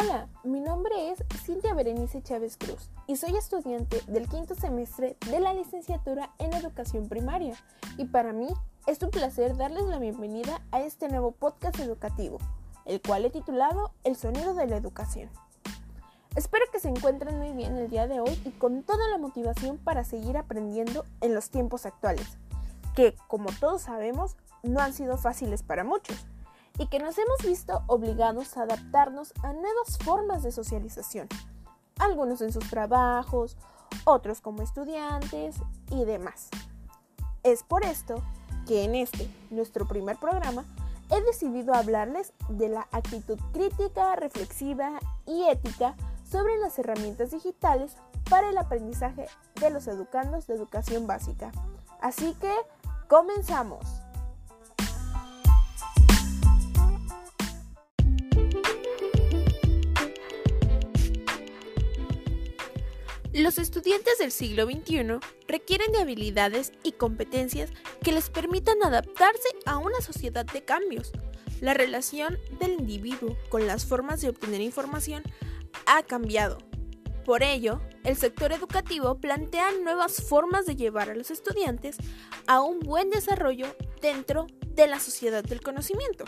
Hola, mi nombre es Cintia Berenice Chávez Cruz y soy estudiante del quinto semestre de la licenciatura en educación primaria y para mí es un placer darles la bienvenida a este nuevo podcast educativo, el cual he titulado El sonido de la educación. Espero que se encuentren muy bien el día de hoy y con toda la motivación para seguir aprendiendo en los tiempos actuales, que como todos sabemos no han sido fáciles para muchos y que nos hemos visto obligados a adaptarnos a nuevas formas de socialización, algunos en sus trabajos, otros como estudiantes y demás. Es por esto que en este, nuestro primer programa, he decidido hablarles de la actitud crítica, reflexiva y ética sobre las herramientas digitales para el aprendizaje de los educandos de educación básica. Así que, comenzamos. Los estudiantes del siglo XXI requieren de habilidades y competencias que les permitan adaptarse a una sociedad de cambios. La relación del individuo con las formas de obtener información ha cambiado. Por ello, el sector educativo plantea nuevas formas de llevar a los estudiantes a un buen desarrollo dentro de la sociedad del conocimiento.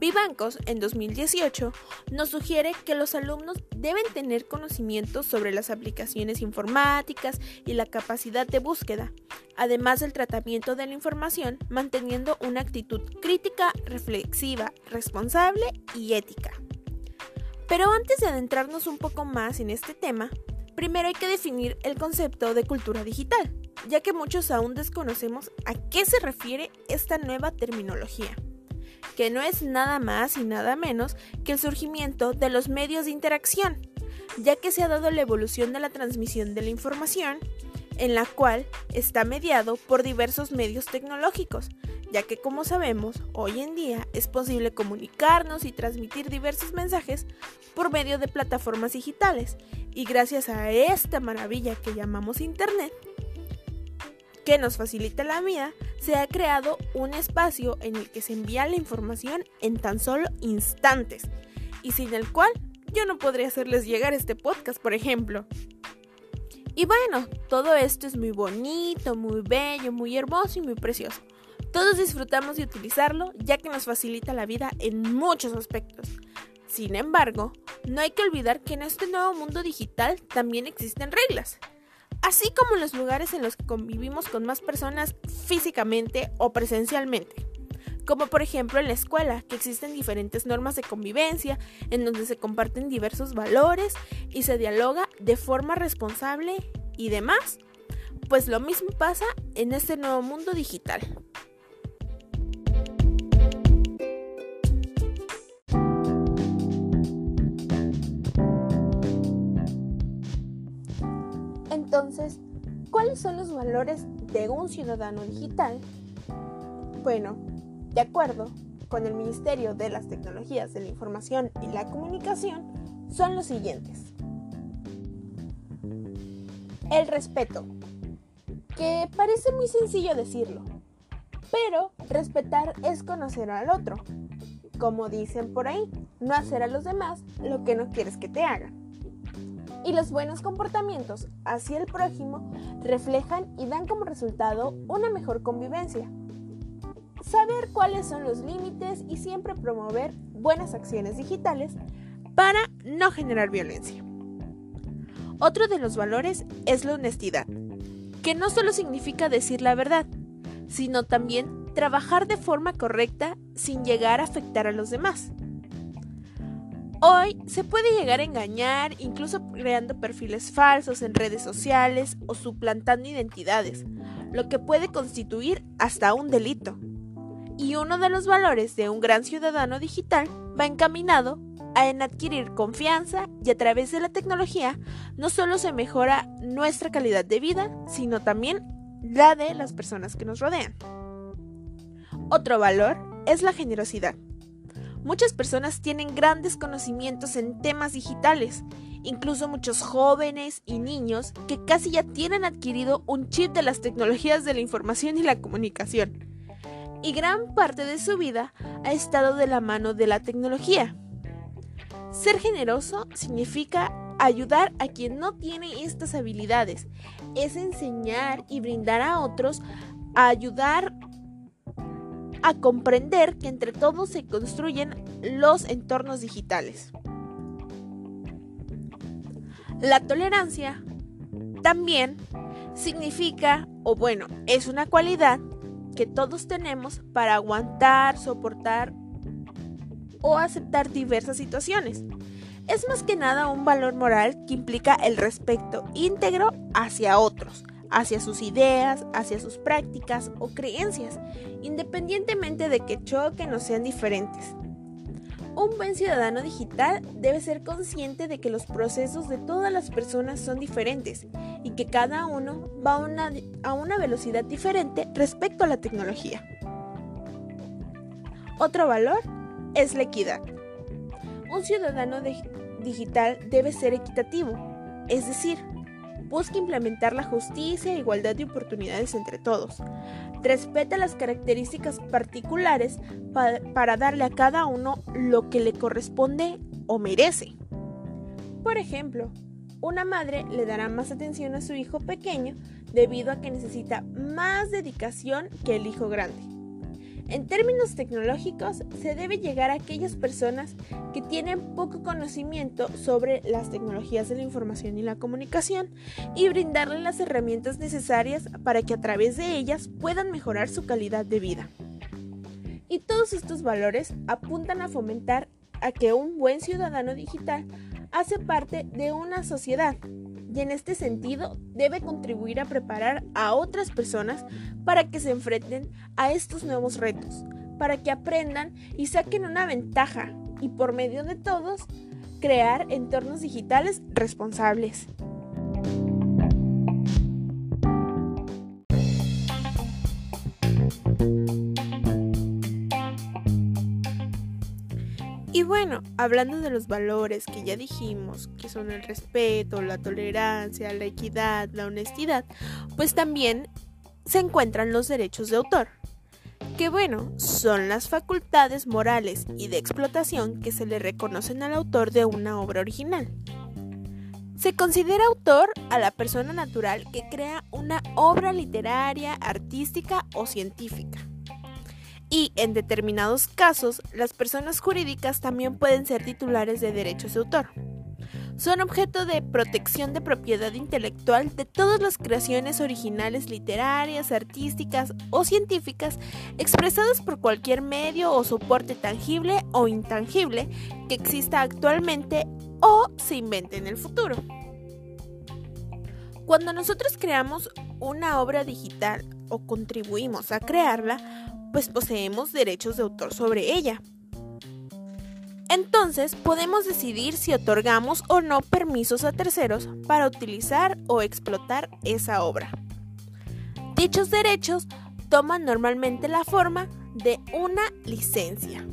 Vivancos, en 2018, nos sugiere que los alumnos deben tener conocimientos sobre las aplicaciones informáticas y la capacidad de búsqueda, además del tratamiento de la información, manteniendo una actitud crítica, reflexiva, responsable y ética. Pero antes de adentrarnos un poco más en este tema, primero hay que definir el concepto de cultura digital, ya que muchos aún desconocemos a qué se refiere esta nueva terminología que no es nada más y nada menos que el surgimiento de los medios de interacción, ya que se ha dado la evolución de la transmisión de la información, en la cual está mediado por diversos medios tecnológicos, ya que como sabemos, hoy en día es posible comunicarnos y transmitir diversos mensajes por medio de plataformas digitales, y gracias a esta maravilla que llamamos Internet, que nos facilita la vida, se ha creado un espacio en el que se envía la información en tan solo instantes y sin el cual yo no podría hacerles llegar este podcast, por ejemplo. Y bueno, todo esto es muy bonito, muy bello, muy hermoso y muy precioso. Todos disfrutamos de utilizarlo ya que nos facilita la vida en muchos aspectos. Sin embargo, no hay que olvidar que en este nuevo mundo digital también existen reglas así como los lugares en los que convivimos con más personas físicamente o presencialmente. Como por ejemplo en la escuela, que existen diferentes normas de convivencia, en donde se comparten diversos valores y se dialoga de forma responsable y demás. Pues lo mismo pasa en este nuevo mundo digital. Entonces, ¿cuáles son los valores de un ciudadano digital? Bueno, de acuerdo con el Ministerio de las Tecnologías de la Información y la Comunicación, son los siguientes. El respeto, que parece muy sencillo decirlo, pero respetar es conocer al otro. Como dicen por ahí, no hacer a los demás lo que no quieres que te hagan y los buenos comportamientos hacia el prójimo reflejan y dan como resultado una mejor convivencia. Saber cuáles son los límites y siempre promover buenas acciones digitales para no generar violencia. Otro de los valores es la honestidad, que no solo significa decir la verdad, sino también trabajar de forma correcta sin llegar a afectar a los demás. Hoy se puede llegar a engañar incluso creando perfiles falsos en redes sociales o suplantando identidades, lo que puede constituir hasta un delito. Y uno de los valores de un gran ciudadano digital va encaminado a en adquirir confianza y a través de la tecnología no solo se mejora nuestra calidad de vida, sino también la de las personas que nos rodean. Otro valor es la generosidad. Muchas personas tienen grandes conocimientos en temas digitales, incluso muchos jóvenes y niños que casi ya tienen adquirido un chip de las tecnologías de la información y la comunicación. Y gran parte de su vida ha estado de la mano de la tecnología. Ser generoso significa ayudar a quien no tiene estas habilidades. Es enseñar y brindar a otros a ayudar a comprender que entre todos se construyen los entornos digitales. La tolerancia también significa, o bueno, es una cualidad que todos tenemos para aguantar, soportar o aceptar diversas situaciones. Es más que nada un valor moral que implica el respeto íntegro hacia otros, hacia sus ideas, hacia sus prácticas o creencias, independientemente de que choquen o sean diferentes. Un buen ciudadano digital debe ser consciente de que los procesos de todas las personas son diferentes y que cada uno va a una, a una velocidad diferente respecto a la tecnología. Otro valor es la equidad. Un ciudadano digital debe ser equitativo, es decir, busca implementar la justicia e igualdad de oportunidades entre todos. Respeta las características particulares para darle a cada uno lo que le corresponde o merece. Por ejemplo, una madre le dará más atención a su hijo pequeño debido a que necesita más dedicación que el hijo grande. En términos tecnológicos, se debe llegar a aquellas personas que tienen poco conocimiento sobre las tecnologías de la información y la comunicación y brindarles las herramientas necesarias para que a través de ellas puedan mejorar su calidad de vida. Y todos estos valores apuntan a fomentar a que un buen ciudadano digital hace parte de una sociedad y en este sentido debe contribuir a preparar a otras personas para que se enfrenten a estos nuevos retos, para que aprendan y saquen una ventaja y por medio de todos crear entornos digitales responsables. Y bueno, hablando de los valores que ya dijimos, que son el respeto, la tolerancia, la equidad, la honestidad, pues también se encuentran los derechos de autor, que bueno, son las facultades morales y de explotación que se le reconocen al autor de una obra original. Se considera autor a la persona natural que crea una obra literaria, artística o científica y en determinados casos las personas jurídicas también pueden ser titulares de derechos de autor. Son objeto de protección de propiedad intelectual de todas las creaciones originales literarias, artísticas o científicas expresadas por cualquier medio o soporte tangible o intangible que exista actualmente o se invente en el futuro. Cuando nosotros creamos una obra digital o contribuimos a crearla, pues poseemos derechos de autor sobre ella. Entonces podemos decidir si otorgamos o no permisos a terceros para utilizar o explotar esa obra. Dichos derechos toman normalmente la forma de una licencia.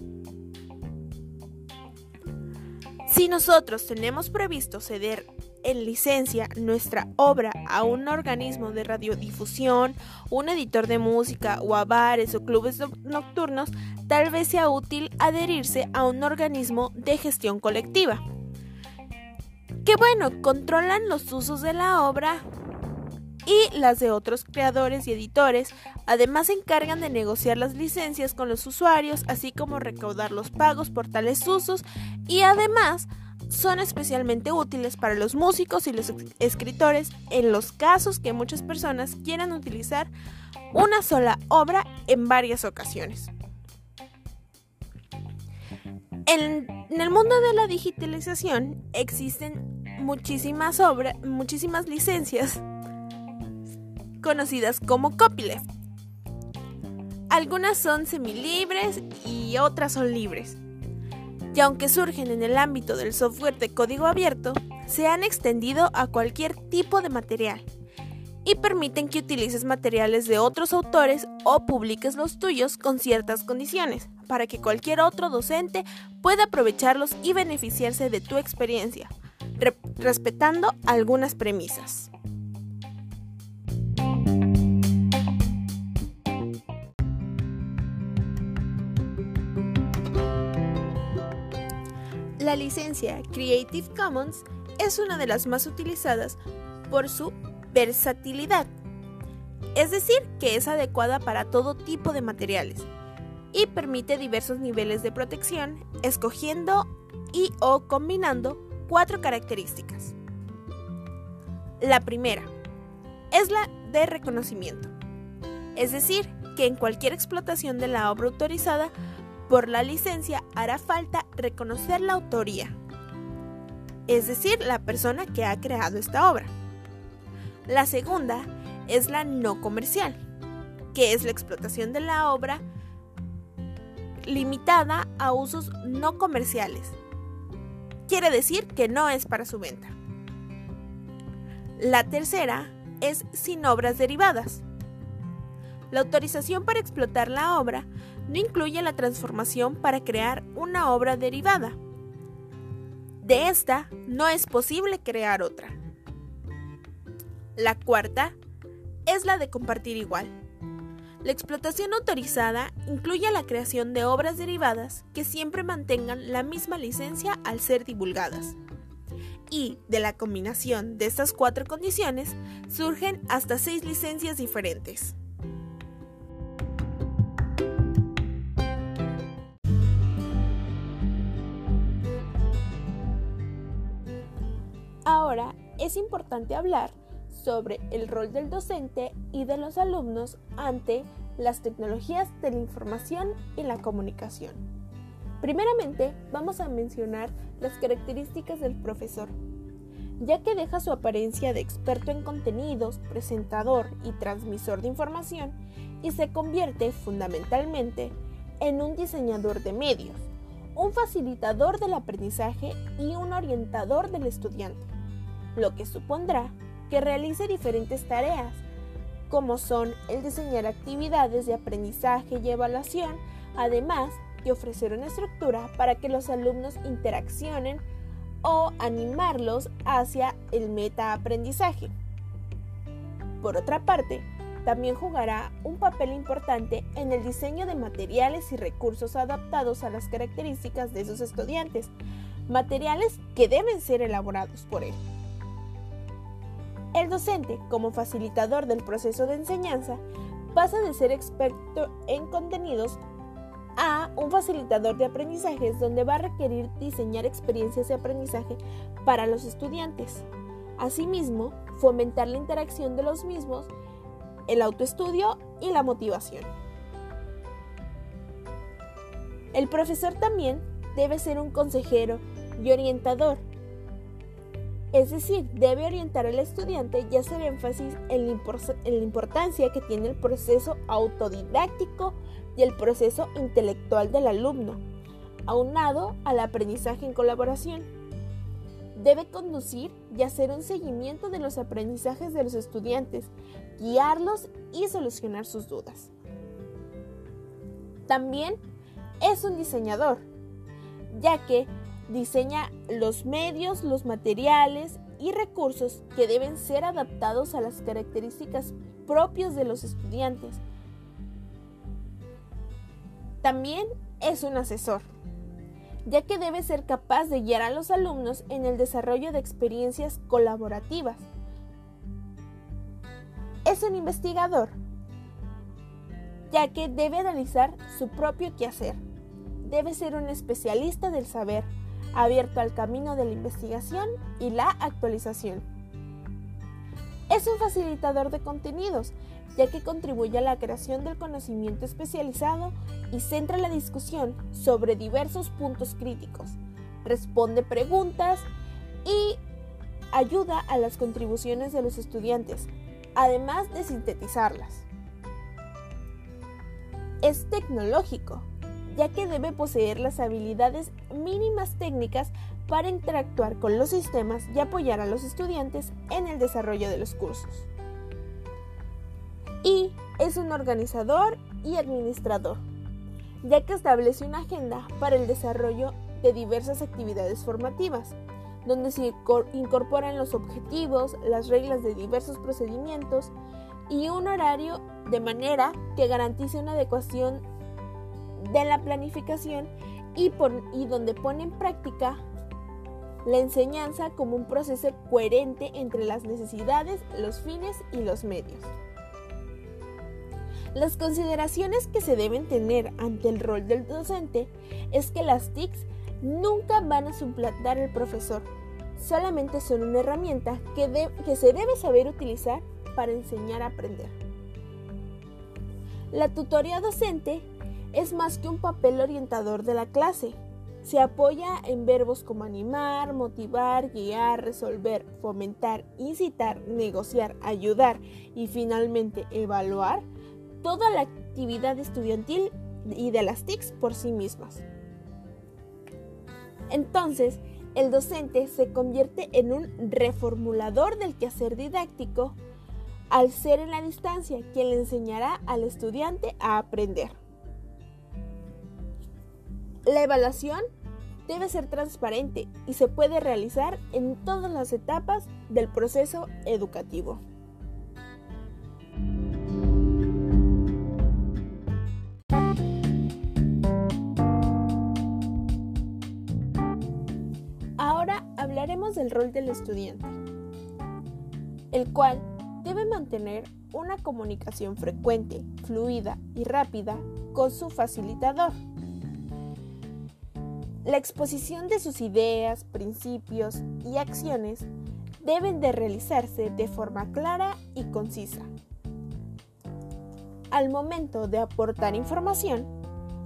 Si nosotros tenemos previsto ceder en licencia nuestra obra a un organismo de radiodifusión, un editor de música o a bares o clubes nocturnos, tal vez sea útil adherirse a un organismo de gestión colectiva. Que bueno, controlan los usos de la obra y las de otros creadores y editores. Además se encargan de negociar las licencias con los usuarios, así como recaudar los pagos por tales usos y además son especialmente útiles para los músicos y los escritores en los casos que muchas personas quieran utilizar una sola obra en varias ocasiones. En, el mundo de la digitalización existen muchísimas obras, muchísimas licencias conocidas como copyleft. Algunas son semilibres y otras son libres y aunque surgen en el ámbito del software de código abierto, se han extendido a cualquier tipo de material y permiten que utilices materiales de otros autores o publiques los tuyos con ciertas condiciones, para que cualquier otro docente pueda aprovecharlos y beneficiarse de tu experiencia, respetando algunas premisas. La licencia Creative Commons es una de las más utilizadas por su versatilidad, es decir, que es adecuada para todo tipo de materiales y permite diversos niveles de protección, escogiendo y o combinando cuatro características. La primera es la de reconocimiento, es decir, que en cualquier explotación de la obra autorizada por la licencia hará falta reconocer la autoría, es decir, la persona que ha creado esta obra. La segunda es la no comercial, que es la explotación de la obra limitada a usos no comerciales. Quiere decir que no es para su venta. La tercera es sin obras derivadas. La autorización para explotar la obra no incluye la transformación para crear una obra derivada. De esta no es posible crear otra. La cuarta es la de compartir igual. La explotación autorizada incluye la creación de obras derivadas que siempre mantengan la misma licencia al ser divulgadas. Y de la combinación de estas cuatro condiciones surgen hasta seis licencias diferentes. Ahora es importante hablar sobre el rol del docente y de los alumnos ante las tecnologías de la información y la comunicación. Primeramente, vamos a mencionar las características del profesor, ya que deja su apariencia de experto en contenidos, presentador y transmisor de información y se convierte fundamentalmente en un diseñador de medios, un facilitador del aprendizaje y un orientador del estudiante, lo que supondrá que realice diferentes tareas, como son el diseñar actividades de aprendizaje y evaluación, además de ofrecer una estructura para que los alumnos interaccionen o animarlos hacia el metaaprendizaje. Por otra parte, también jugará un papel importante en el diseño de materiales y recursos adaptados a las características de sus estudiantes, materiales que deben ser elaborados por él. El docente, como facilitador del proceso de enseñanza, pasa de ser experto en contenidos a un facilitador de aprendizajes donde va a requerir diseñar experiencias de aprendizaje para los estudiantes. Asimismo, fomentar la interacción de los mismos, el autoestudio y la motivación. El profesor también debe ser un consejero y orientador es decir, debe orientar al estudiante y hacer énfasis en la, importancia que tiene el proceso autodidáctico y el proceso intelectual del alumno, aunado al aprendizaje en colaboración. Debe conducir y hacer un seguimiento de los aprendizajes de los estudiantes, guiarlos y solucionar sus dudas. También es un diseñador, ya que Diseña los medios, los materiales y recursos que deben ser adaptados a las características propias de los estudiantes. También es un asesor, ya que debe ser capaz de guiar a los alumnos en el desarrollo de experiencias colaborativas. Es un investigador, ya que debe analizar su propio quehacer. Debe ser un especialista del saber abierto al camino de la investigación y la actualización. Es un facilitador de contenidos, ya que contribuye a la creación del conocimiento especializado y centra la discusión sobre diversos puntos críticos, responde preguntas y ayuda a las contribuciones de los estudiantes, además de sintetizarlas. Es tecnológico, ya que debe poseer las habilidades mínimas técnicas para interactuar con los sistemas y apoyar a los estudiantes en el desarrollo de los cursos. Y es un organizador y administrador, ya que establece una agenda para el desarrollo de diversas actividades formativas, donde se incorporan los objetivos, las reglas de diversos procedimientos y un horario de manera que garantice una adecuación de la planificación y, por, y donde pone en práctica la enseñanza como un proceso coherente entre las necesidades, los fines y los medios. Las consideraciones que se deben tener ante el rol del docente es que las TICs nunca van a suplantar al profesor, solamente son una herramienta que, que se debe saber utilizar para enseñar a aprender. La tutoría docente es más que un papel orientador de la clase. Se apoya en verbos como animar, motivar, guiar, resolver, fomentar, incitar, negociar, ayudar y finalmente evaluar toda la actividad estudiantil y de las TICs por sí mismas. Entonces, el docente se convierte en un reformulador del quehacer didáctico al ser en la distancia quien le enseñará al estudiante a aprender. La evaluación debe ser transparente y se puede realizar en todas las etapas del proceso educativo. hablaremos del rol del estudiante, el cual debe mantener una comunicación frecuente, fluida y rápida con su facilitador. La exposición de sus ideas, principios y acciones deben de realizarse de forma clara y concisa. Al momento de aportar información,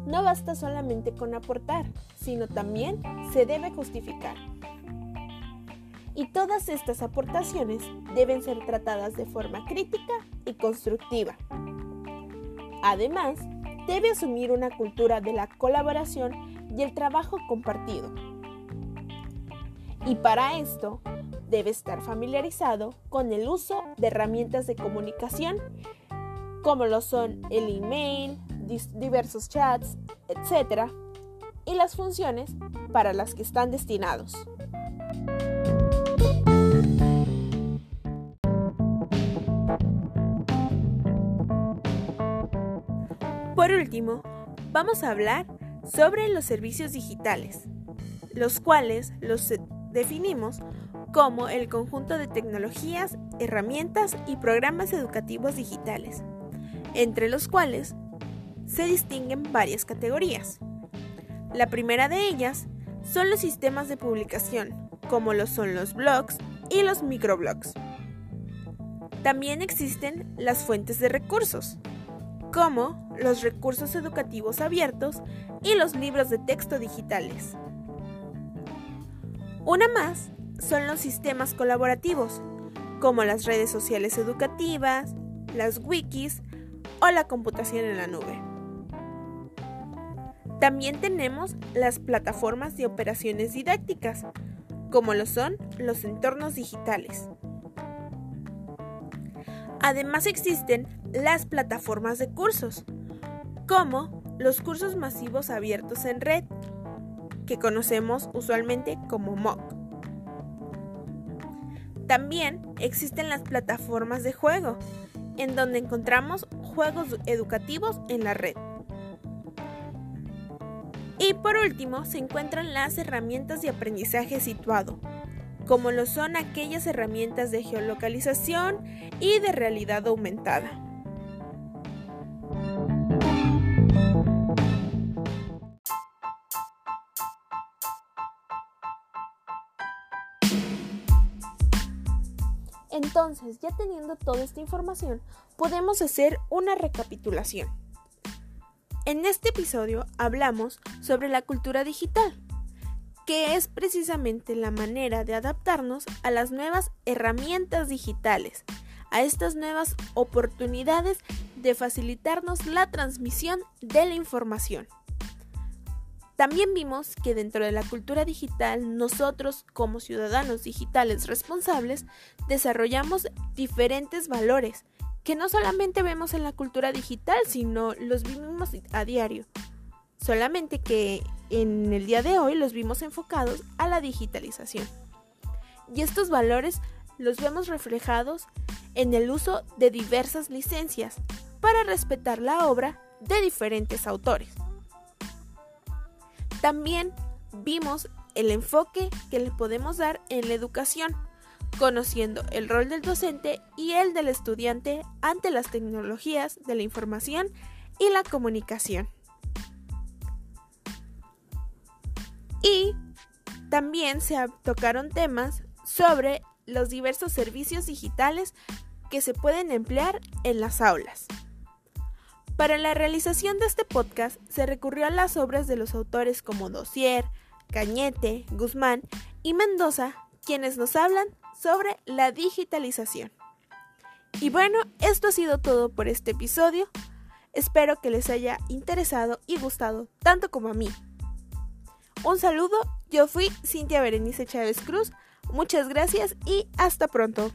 no basta solamente con aportar, sino también se debe justificar y todas estas aportaciones deben ser tratadas de forma crítica y constructiva. Además, debe asumir una cultura de la colaboración y el trabajo compartido. Y para esto, debe estar familiarizado con el uso de herramientas de comunicación como lo son el email, diversos chats, etc. y las funciones para las que están destinados. Último, vamos a hablar sobre los servicios digitales, los cuales los definimos como el conjunto de tecnologías, herramientas y programas educativos digitales, entre los cuales se distinguen varias categorías. La primera de ellas son los sistemas de publicación, como lo son los blogs y los microblogs. También existen las fuentes de recursos, como los recursos educativos abiertos y los libros de texto digitales. Una más son los sistemas colaborativos, como las redes sociales educativas, las wikis o la computación en la nube. También tenemos las plataformas de operaciones didácticas, como lo son los entornos digitales. Además existen las plataformas de cursos, como los cursos masivos abiertos en red, que conocemos usualmente como MOOC. También existen las plataformas de juego, en donde encontramos juegos educativos en la red. Y por último se encuentran las herramientas de aprendizaje situado, como lo son aquellas herramientas de geolocalización y de realidad aumentada. Entonces, ya teniendo toda esta información, podemos hacer una recapitulación. En este episodio hablamos sobre la cultura digital, que es precisamente la manera de adaptarnos a las nuevas herramientas digitales, a estas nuevas oportunidades de facilitarnos la transmisión de la información. También vimos que dentro de la cultura digital nosotros como ciudadanos digitales responsables desarrollamos diferentes valores que no solamente vemos en la cultura digital, sino los vivimos a diario. Solamente que en el día de hoy los vimos enfocados a la digitalización. Y estos valores los vemos reflejados en el uso de diversas licencias para respetar la obra de diferentes autores. También vimos el enfoque que le podemos dar en la educación, conociendo el rol del docente y el del estudiante ante las tecnologías de la información y la comunicación. Y también se tocaron temas sobre los diversos servicios digitales que se pueden emplear en las aulas. Para la realización de este podcast se recurrió a las obras de los autores como Dossier, Cañete, Guzmán y Mendoza, quienes nos hablan sobre la digitalización. Y bueno, esto ha sido todo por este episodio. Espero que les haya interesado y gustado tanto como a mí. Un saludo, yo fui Cintia Berenice Chávez Cruz, muchas gracias y hasta pronto.